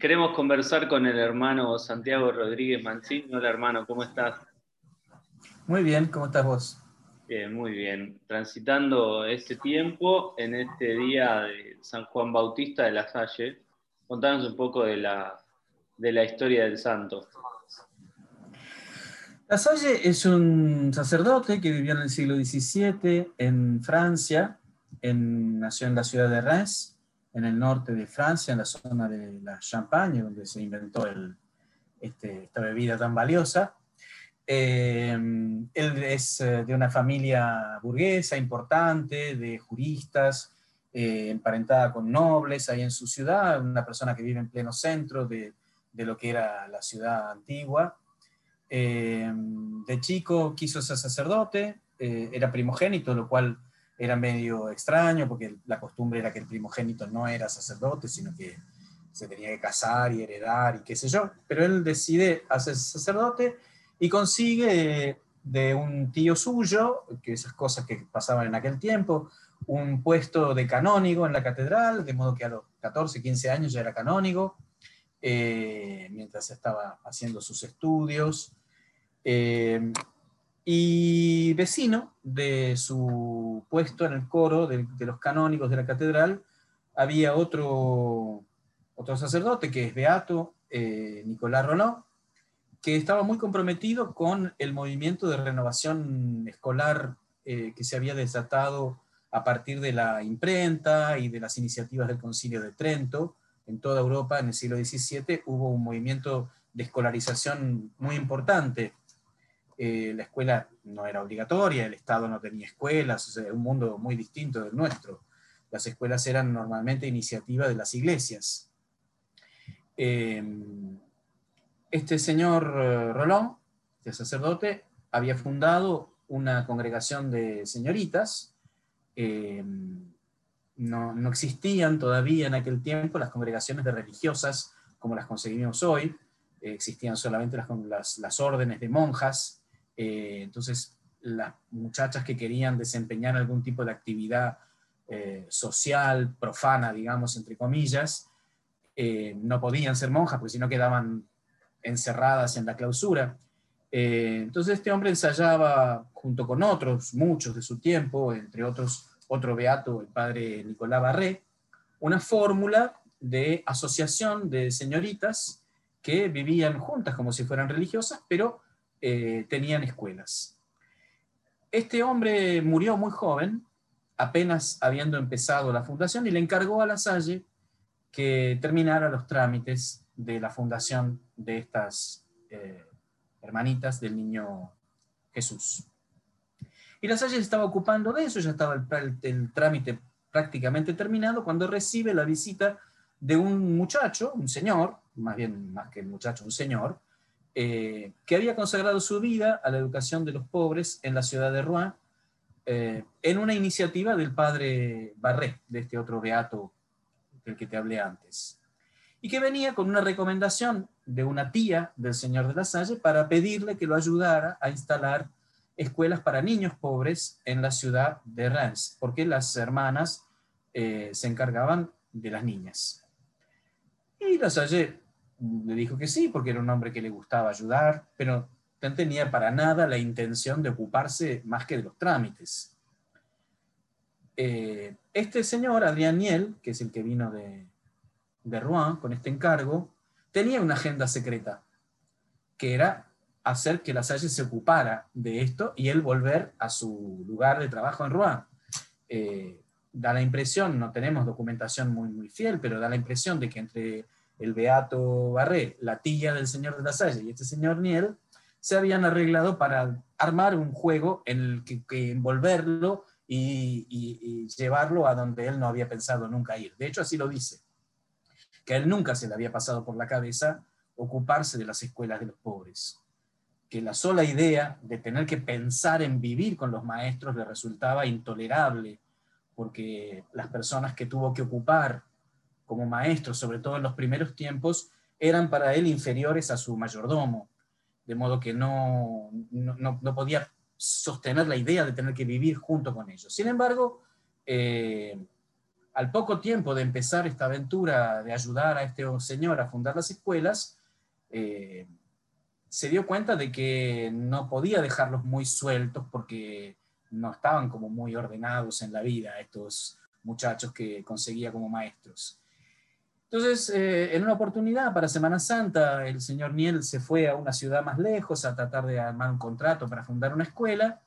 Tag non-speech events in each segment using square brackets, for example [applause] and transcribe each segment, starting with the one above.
Queremos conversar con el hermano Santiago Rodríguez Mancini. Hola hermano, ¿cómo estás? Muy bien, ¿cómo estás vos? Bien, muy bien. Transitando este tiempo en este día de San Juan Bautista de la Salle, contanos un poco de la, de la historia del santo. La Salle es un sacerdote que vivió en el siglo XVII en Francia, en, nació en la ciudad de Reims, en el norte de Francia, en la zona de la Champagne, donde se inventó este, esta bebida tan valiosa. Eh, él es eh, de una familia burguesa importante, de juristas, eh, emparentada con nobles ahí en su ciudad, una persona que vive en pleno centro de, de lo que era la ciudad antigua. de chico quiso ser sacerdote, era primogénito, lo cual era medio extraño porque la costumbre era que el primogénito no era sacerdote, sino que se tenía que casar y heredar y qué sé yo. Pero él decide hacerse sacerdote y consigue de un tío suyo, que esas cosas que pasaban en aquel tiempo, un puesto de canónigo en la catedral, de modo que a los 14, 15 años ya era canónigo, eh, mientras estaba haciendo sus estudios. Eh, y vecino de su puesto en el coro de, los canónigos de la catedral, había otro, otro sacerdote que es Beato, eh, Nicolás Roló, que estaba muy comprometido con el movimiento de renovación escolar eh, que se había desatado a partir de la imprenta y de las iniciativas del Concilio de Trento. En toda Europa en el siglo XVII hubo un movimiento de escolarización muy importante eh, la escuela no era obligatoria, el Estado no tenía escuelas, o un mundo muy distinto del nuestro. Las escuelas eran normalmente iniciativa de las iglesias. Eh, este señor eh, Rolón, este sacerdote, había fundado una congregación de señoritas. no, no, existían todavía en aquel tiempo las congregaciones de religiosas como las conseguimos hoy. existían solamente las, las órdenes de monjas eh, entonces, las muchachas que querían desempeñar algún tipo de actividad eh, social, profana, digamos, entre comillas, eh, no podían ser monjas, porque si no quedaban encerradas en la clausura. entonces este hombre ensayaba junto con otros, muchos de su tiempo, entre otros otro beato, el padre Nicolás Barré, una fórmula de asociación de señoritas que vivían juntas como si fueran religiosas, pero eh, tenían escuelas. Este hombre murió muy joven, apenas habiendo empezado la fundación, y le encargó a La Salle que terminara los trámites de la fundación de estas eh, hermanitas del niño Jesús. Y La Salle estaba ocupando de eso, ya estaba el, el trámite prácticamente terminado, cuando recibe la visita de un muchacho, un señor, más bien más que muchacho, un señor, eh, que había consagrado su vida a la educación de los pobres en la ciudad de Rouen, eh, en una iniciativa del padre Barré, de este otro beato del que te hablé antes, y que venía con una recomendación de una tía del señor de la Salle para pedirle que lo ayudara a instalar escuelas para niños pobres en la ciudad de Reims, porque las hermanas eh, se encargaban de las niñas. Y la Salle le dijo que sí, porque era un hombre que le gustaba ayudar, pero no tenía para nada la intención de ocuparse más que de los trámites. Eh, este señor, Adrián Niel, que es el que vino de, de Rouen con este encargo, tenía una agenda secreta, que era hacer que la Salle se ocupara de esto y él volver a su lugar de trabajo en Rouen. Eh, da la impresión, no tenemos documentación muy, muy fiel, pero da la impresión de que entre el Beato Barré, la tía del señor de la Salle y este señor Niel, se habían arreglado para armar un juego en el que, envolverlo y, llevarlo a donde él no había pensado nunca ir. De hecho, así lo dice, que a él nunca se le había pasado por la cabeza ocuparse de las escuelas de los pobres, que la sola idea de tener que pensar en vivir con los maestros le resultaba intolerable, porque las personas que tuvo que ocupar como maestro, sobre todo en los primeros tiempos, eran para él inferiores a su mayordomo, de modo que no, no, podía sostener la idea de tener que vivir junto con ellos. Sin embargo, eh, al poco tiempo de empezar esta aventura de ayudar a este señor a fundar las escuelas, eh, se dio cuenta de que no podía dejarlos muy sueltos porque no estaban como muy ordenados en la vida estos muchachos que conseguía como maestros. Entonces, eh, en una oportunidad para Semana Santa, el señor Niel se fue a una ciudad más lejos a tratar de armar un contrato para fundar una escuela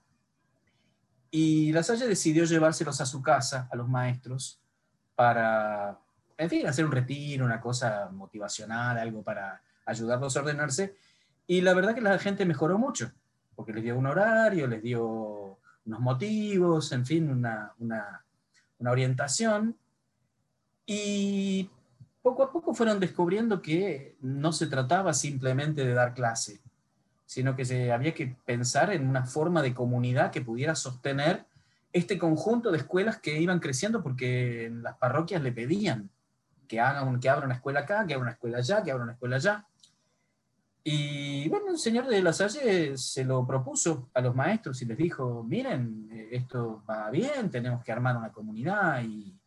y La decidió llevárselos a su casa, a los maestros, para, en fin, hacer un retiro, una cosa motivacional, algo para ayudarlos a ordenarse. Y la verdad que la gente mejoró mucho, porque les dio un horario, les dio unos motivos, en fin, una, una, una orientación. Y poco a poco fueron descubriendo que no se trataba simplemente de dar clase, sino que se, había que pensar en una forma de comunidad que pudiera sostener este conjunto de escuelas que iban creciendo porque las parroquias le pedían que, hagan, que abra una escuela acá, que abra una escuela allá, que abra una escuela allá. Y bueno, el señor de la Salle se lo propuso a los maestros y les dijo, miren, eh, esto va bien, tenemos que armar una comunidad y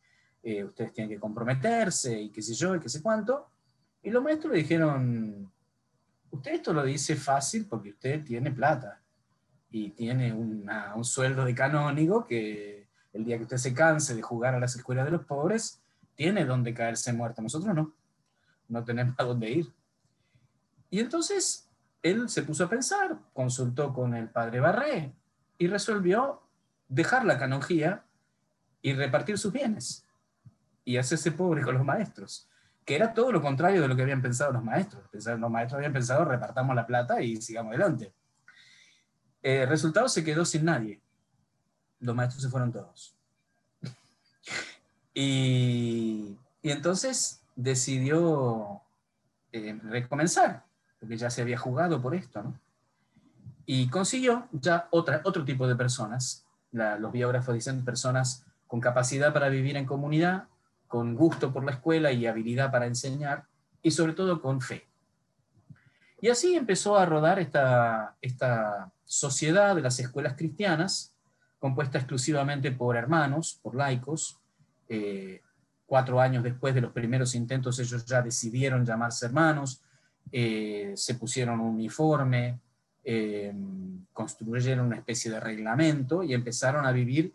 eh, ustedes tienen que comprometerse y qué sé yo y qué sé cuánto. Y los maestros le dijeron, usted esto lo dice fácil porque usted tiene plata y tiene un sueldo de canónigo que el día que usted se canse de jugar a las escuelas de los pobres, tiene donde caerse muerto. Nosotros no, no tenemos a dónde ir. Y entonces él se puso a pensar, consultó con el padre Barré y resolvió dejar la canonjía y repartir sus bienes y hacerse pobre con los maestros, que era todo lo contrario de lo que habían pensado los maestros. Los maestros habían pensado repartamos la plata y sigamos adelante. El eh, resultado se quedó sin nadie. Los maestros se fueron todos. [laughs] y, entonces decidió eh, recomenzar, porque ya se había jugado por esto. Y consiguió ya otra, otro tipo de personas. los biógrafos dicen personas con capacidad para vivir en comunidad, con gusto por la escuela y habilidad para enseñar, y sobre todo con fe. Y así empezó a rodar esta, esta sociedad de las escuelas cristianas, compuesta exclusivamente por hermanos, por laicos. Eh, cuatro años después de los primeros intentos, ellos ya decidieron llamarse hermanos, eh, se pusieron un uniforme, eh, construyeron una especie de reglamento y empezaron a vivir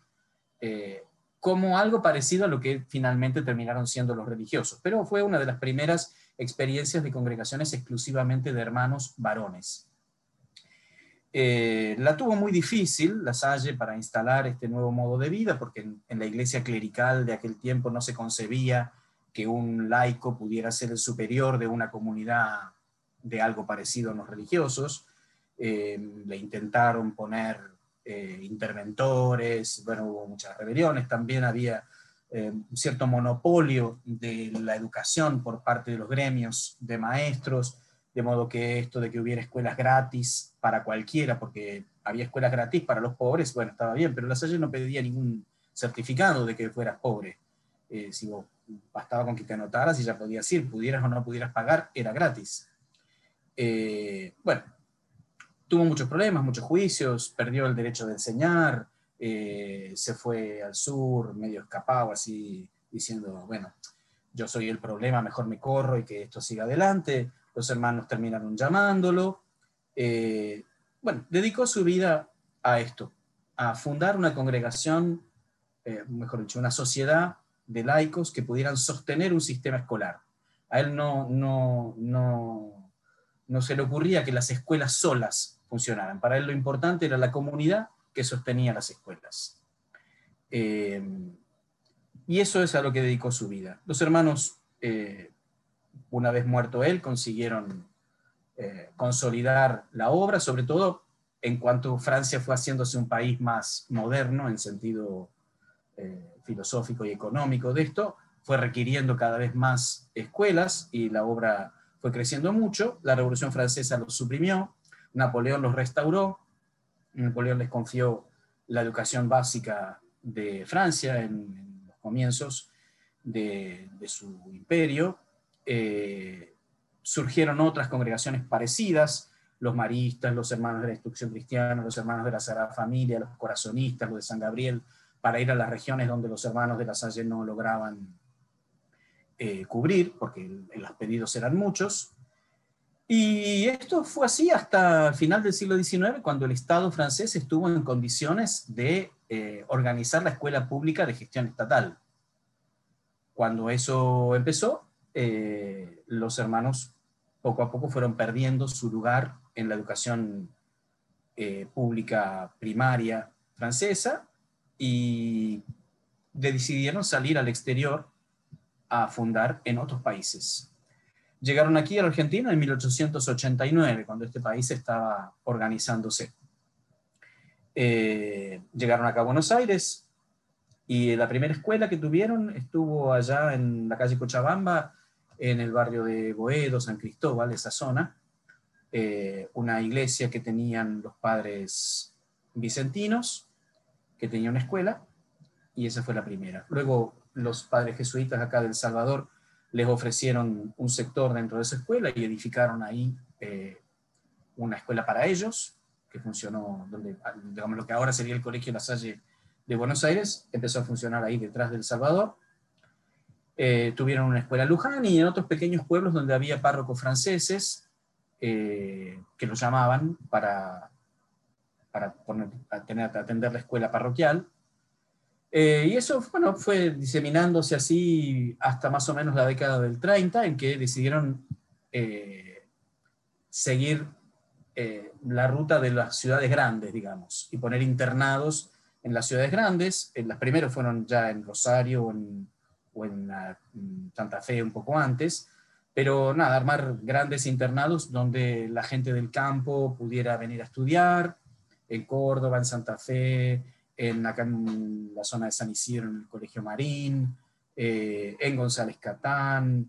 como algo parecido a lo que finalmente terminaron siendo los religiosos. Pero fue una de las primeras experiencias de congregaciones exclusivamente de hermanos varones. Eh, la tuvo muy difícil, la Salle, para instalar este nuevo modo de vida, porque en, la iglesia clerical de aquel tiempo no se concebía que un laico pudiera ser el superior de una comunidad de algo parecido a los religiosos. Eh, le intentaron poner eh, interventores, bueno, hubo muchas rebeliones, también había un cierto monopolio de la educación por parte de los gremios de maestros, de modo que esto de que hubiera escuelas gratis para cualquiera, porque había escuelas gratis para los pobres, bueno, estaba bien, pero la Salle no pedía ningún certificado de que fueras pobre. Eh, si vos bastaba con que te anotaras y ya podías ir, pudieras o no pudieras pagar, era gratis. Eh, bueno, tuvo muchos problemas, muchos juicios, perdió el derecho de enseñar, eh, se fue al sur, medio escapado, así diciendo, bueno, yo soy el problema, mejor me corro y que esto siga adelante los hermanos terminaron llamándolo. Eh, bueno, dedicó su vida a esto, a fundar una congregación, eh, mejor dicho, una sociedad de laicos que pudieran sostener un sistema escolar. A él no, no, no, no se le ocurría que las escuelas solas funcionaran. Para él lo importante era la comunidad que sostenía las escuelas. Eh, y eso es a lo que dedicó su vida. Los hermanos una vez muerto él, consiguieron eh, consolidar la obra, sobre todo en cuanto Francia fue haciéndose un país más moderno en sentido eh, filosófico y económico de esto, fue requiriendo cada vez más escuelas y la obra fue creciendo mucho. La Revolución Francesa los suprimió, Napoleón los restauró, Napoleón les confió la educación básica de Francia en, los comienzos de, su imperio, eh, surgieron otras congregaciones parecidas, los maristas, los hermanos de la instrucción cristiana, los hermanos de la Sagrada Familia, los corazonistas, los de San Gabriel, para ir a las regiones donde los hermanos de la Salle no lograban eh, cubrir, porque los pedidos eran muchos. Y esto fue así hasta final del siglo XIX, cuando el Estado francés estuvo en condiciones de eh, organizar la escuela pública de gestión estatal. Cuando eso empezó, eh, los hermanos poco a poco fueron perdiendo su lugar en la educación pública primaria francesa y decidieron salir al exterior a fundar en otros países. Llegaron aquí a la Argentina en 1889, cuando este país estaba organizándose. Eh, llegaron acá a Buenos Aires y la primera escuela que tuvieron estuvo allá en la calle Cochabamba, en el barrio de Boedo, San Cristóbal, esa zona, eh, una iglesia que tenían los padres vicentinos, que tenía una escuela, y esa fue la primera. Luego los padres jesuitas acá del Salvador les ofrecieron un sector dentro de esa escuela y edificaron ahí eh, una escuela para ellos, que funcionó, donde, digamos, lo que ahora sería el Colegio La Salle de Buenos Aires, empezó a funcionar ahí detrás del Salvador. Eh, tuvieron una escuela Luján y en otros pequeños pueblos donde había párrocos franceses eh, que los llamaban para, para poner, tener, atender la escuela parroquial. Eh, y eso bueno, fue diseminándose así hasta más o menos la década del 30, en que decidieron eh, seguir eh, la ruta de las ciudades grandes, digamos, y poner internados en las ciudades grandes. las primeras fueron ya en Rosario o en, o en Santa Fe un poco antes, pero nada, armar grandes internados donde la gente del campo pudiera venir a estudiar, en Córdoba, en Santa Fe, en, acá en la zona de San Isidro, en el Colegio Marín, eh, en González Catán,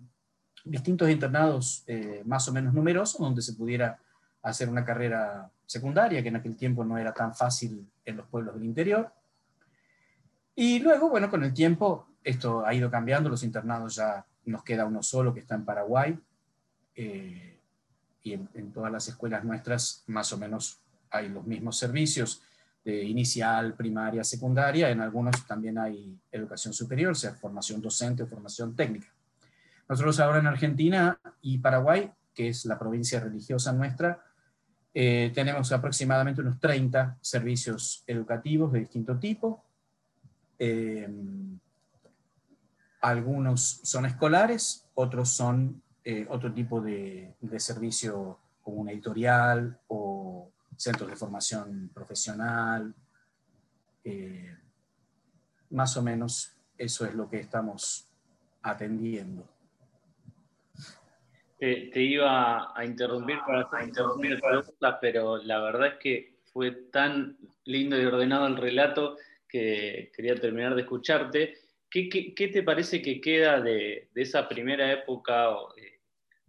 distintos internados eh, más o menos numerosos donde se pudiera hacer una carrera secundaria, que en aquel tiempo no era tan fácil en los pueblos del interior. Y luego, bueno, con el tiempo esto ha ido cambiando, los internados ya nos queda uno solo que está en Paraguay, eh, y en, todas las escuelas nuestras más o menos hay los mismos servicios de inicial, primaria, secundaria, en algunos también hay educación superior, sea formación docente o formación técnica. Nosotros ahora en Argentina y Paraguay, que es la provincia religiosa nuestra, eh, tenemos aproximadamente unos 30 servicios educativos de distinto tipo. Eh, algunos son escolares, otros son eh, otro tipo de, de servicio como una editorial o centros de formación profesional. Eh, más o menos eso es lo que estamos atendiendo. Te, iba a interrumpir para hacer interrumpir preguntas, pero la verdad es que fue tan lindo y ordenado el relato que quería terminar de escucharte. ¿Qué, te parece que queda de, esa primera época o,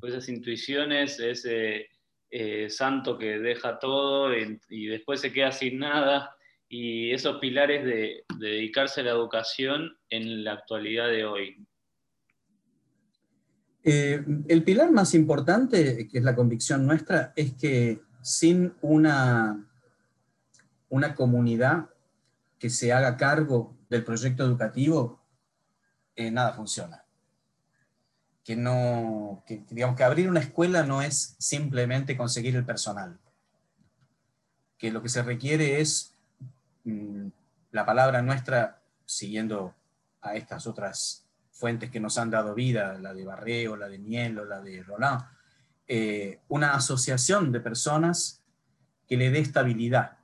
esas intuiciones, ese, eh, santo que deja todo y, después se queda sin nada, y esos pilares de, dedicarse a la educación en la actualidad de hoy. Eh, el pilar más importante, que es la convicción nuestra, es que sin una, una comunidad que se haga cargo del proyecto educativo, eh, nada funciona que no, que, digamos que abrir una escuela no es simplemente conseguir el personal, que lo que se requiere es mm, la palabra nuestra, siguiendo a estas otras fuentes que nos han dado vida, la de Barreo, la de Miel o la de Roland, eh, una asociación de personas que le dé estabilidad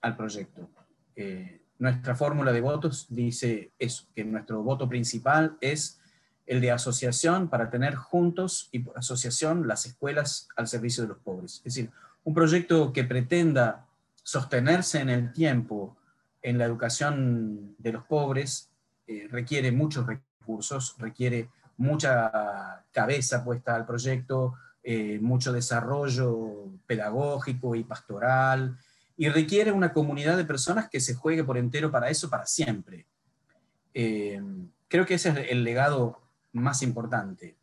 al proyecto. Eh, nuestra fórmula de votos dice eso, que nuestro voto principal es el de asociación para tener juntos y por asociación las escuelas al servicio de los pobres. Es decir, un proyecto que pretenda sostenerse en el tiempo en la educación de los pobres eh, requiere muchos recursos, requiere mucha cabeza puesta al proyecto, eh, mucho desarrollo pedagógico y pastoral, y requiere una comunidad de personas que se juegue por entero para eso para siempre. Eh, creo que ese es el legado más importante.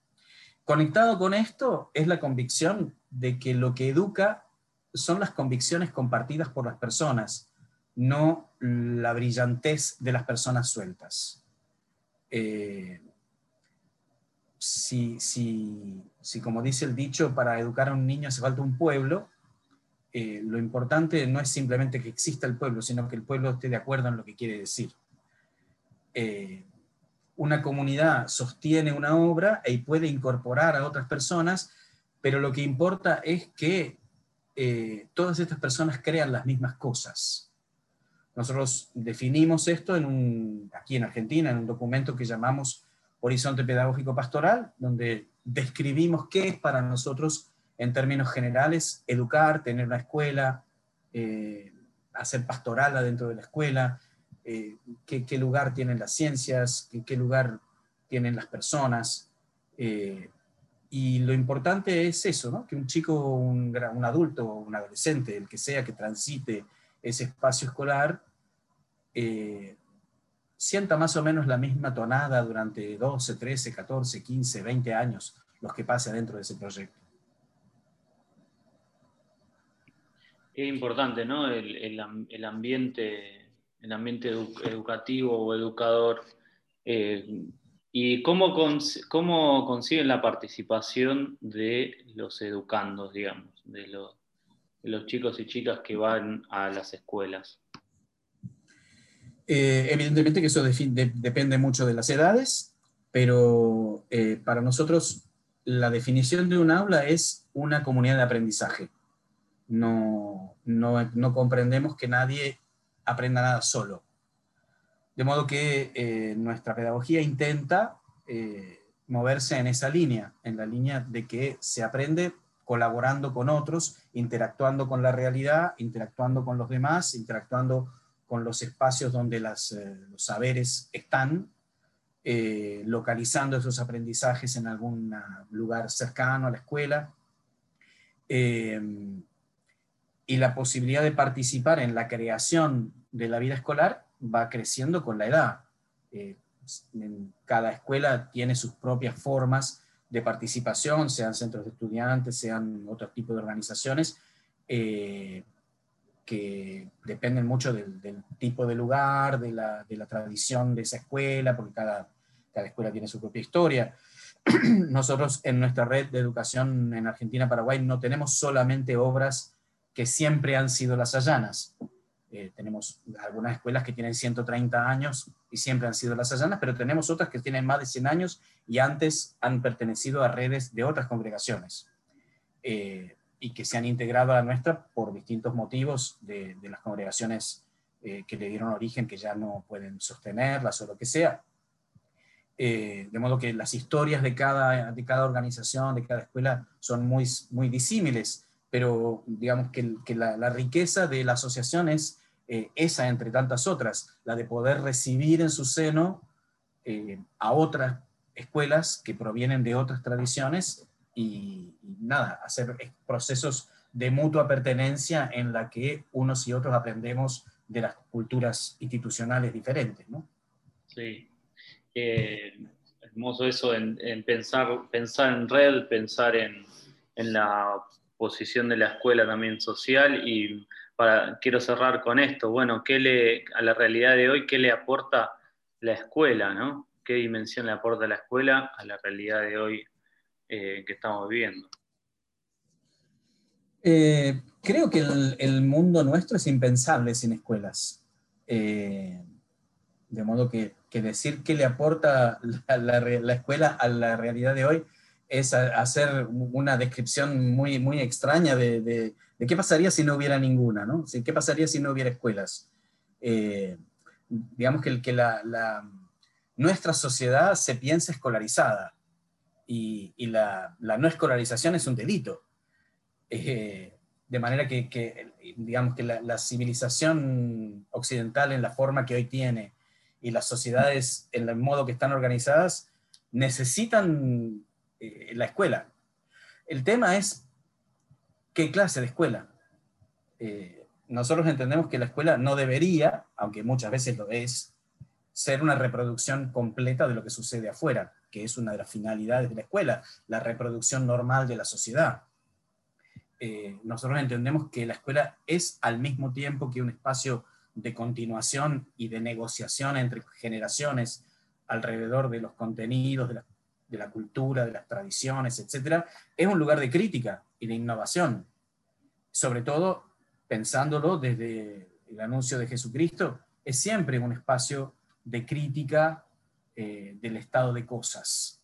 Conectado con esto es la convicción de que lo que educa son las convicciones compartidas por las personas, no la brillantez de las personas sueltas. Eh, si, si, como dice el dicho, para educar a un niño hace falta un pueblo, eh, lo importante no es simplemente que exista el pueblo, sino que el pueblo esté de acuerdo en lo que quiere decir. Eh, una comunidad sostiene una obra y puede incorporar a otras personas, pero lo que importa es que eh, todas estas personas crean las mismas cosas. Nosotros definimos esto aquí en Argentina en un documento que llamamos Horizonte Pedagógico Pastoral, donde describimos qué es para nosotros, en términos generales, educar, tener una escuela, eh, hacer pastoral adentro de la escuela, eh, qué, lugar tienen las ciencias, qué, lugar tienen las personas. Eh, y lo importante es eso, ¿no? que un chico, un, adulto, un adolescente, el que sea que transite ese espacio escolar, eh, sienta más o menos la misma tonada durante 12, 13, 14, 15, 20 años, los que pase dentro de ese proyecto. Es importante, ¿no? El ambiente el ambiente educativo o educador. Eh, ¿Y cómo, cómo consiguen la participación de los educandos, digamos, de los, chicos y chicas que van a las escuelas? Eh, evidentemente que eso depende mucho de las edades, pero eh, para nosotros la definición de un aula es una comunidad de aprendizaje. No, no, no comprendemos que nadie aprenda nada solo. De modo que eh, nuestra pedagogía intenta eh, moverse en esa línea, en la línea de que se aprende colaborando con otros, interactuando con la realidad, interactuando con los demás, interactuando con los espacios donde eh, los saberes están, localizando esos aprendizajes en algún lugar cercano a la escuela y la posibilidad de participar en la creación de la vida escolar va creciendo con la edad. Eh, cada escuela tiene sus propias formas de participación, sean centros de estudiantes, sean otro tipo de organizaciones, eh, que dependen mucho del, tipo de lugar, de la, tradición de esa escuela, porque cada, cada escuela tiene su propia historia. [clears throat] Nosotros en nuestra red de educación en Argentina-Paraguay no tenemos solamente obras que siempre han sido las allanas. Eh, tenemos algunas escuelas que tienen 130 años y siempre han sido las allanas, pero tenemos otras que tienen más de 100 años y antes han pertenecido a redes de otras congregaciones eh, y que se han integrado a la nuestra por distintos motivos de, las congregaciones eh, que le dieron origen, que ya no pueden sostenerlas o lo que sea. de modo que las historias de cada, de cada organización, de cada escuela, son muy, muy disímiles pero digamos que, la, riqueza de la asociación es eh, esa entre tantas otras, la de poder recibir en su seno eh, a otras escuelas que provienen de otras tradiciones y, nada, hacer procesos de mutua pertenencia en la que unos y otros aprendemos de las culturas institucionales diferentes, ¿no? Sí. Hermoso eso en, pensar, pensar en red, pensar en, en la posición de la escuela también social y para, quiero cerrar con esto, bueno, ¿qué le, a la realidad de hoy, ¿qué le aporta la escuela? ¿no? ¿Qué dimensión le aporta la escuela a la realidad de hoy eh, que estamos viviendo? Eh, creo que el, mundo nuestro es impensable sin escuelas. Eh, de modo que, decir qué le aporta la escuela a la realidad de hoy es hacer una descripción muy, muy extraña de, qué pasaría si no hubiera ninguna, ¿no? ¿Qué pasaría si no hubiera escuelas? Eh, digamos que, que la, nuestra sociedad se piensa escolarizada y, la, no escolarización es un delito. Eh, de manera que, digamos que la, civilización occidental en la forma que hoy tiene y las sociedades en el modo que están organizadas necesitan eh, la escuela. El tema es qué clase de escuela. Eh, nosotros entendemos que la escuela no debería, aunque muchas veces lo es, ser una reproducción completa de lo que sucede afuera, que es una de las finalidades de la escuela, la reproducción normal de la sociedad. Eh, nosotros entendemos que la escuela es al mismo tiempo que un espacio de continuación y de negociación entre generaciones alrededor de los contenidos, de la, de la cultura, de las tradiciones, etc., es un lugar de crítica y de innovación. Sobre todo pensándolo desde el anuncio de Jesucristo, es siempre un espacio de crítica eh, del estado de cosas.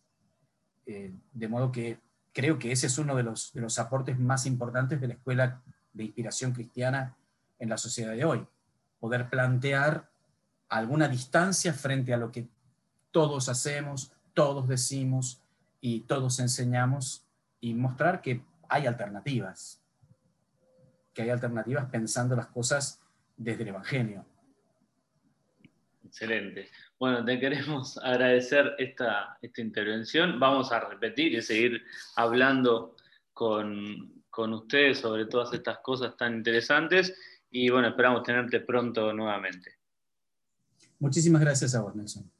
Eh, de modo que creo que ese es uno de los, de los aportes más importantes de la escuela de inspiración cristiana en la sociedad de hoy. Poder plantear alguna distancia frente a lo que todos hacemos, todos decimos y todos enseñamos y mostrar que hay alternativas, que hay alternativas pensando las cosas desde el Evangelio. Excelente. Bueno, te queremos [laughs] agradecer esta, esta intervención. Vamos a repetir y seguir hablando con, con ustedes sobre todas estas cosas tan interesantes y bueno, esperamos tenerte pronto nuevamente. Muchísimas gracias a vos, Nelson.